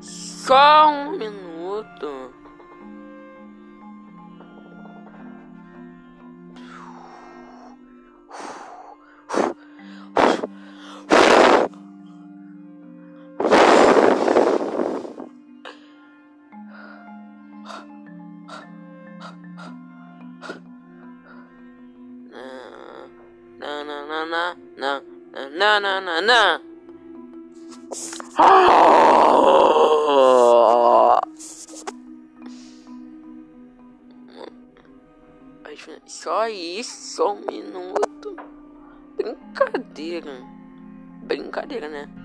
Só um minuto. Na na na na na na na na na. Só isso, só um minuto. Brincadeira. Brincadeira, né?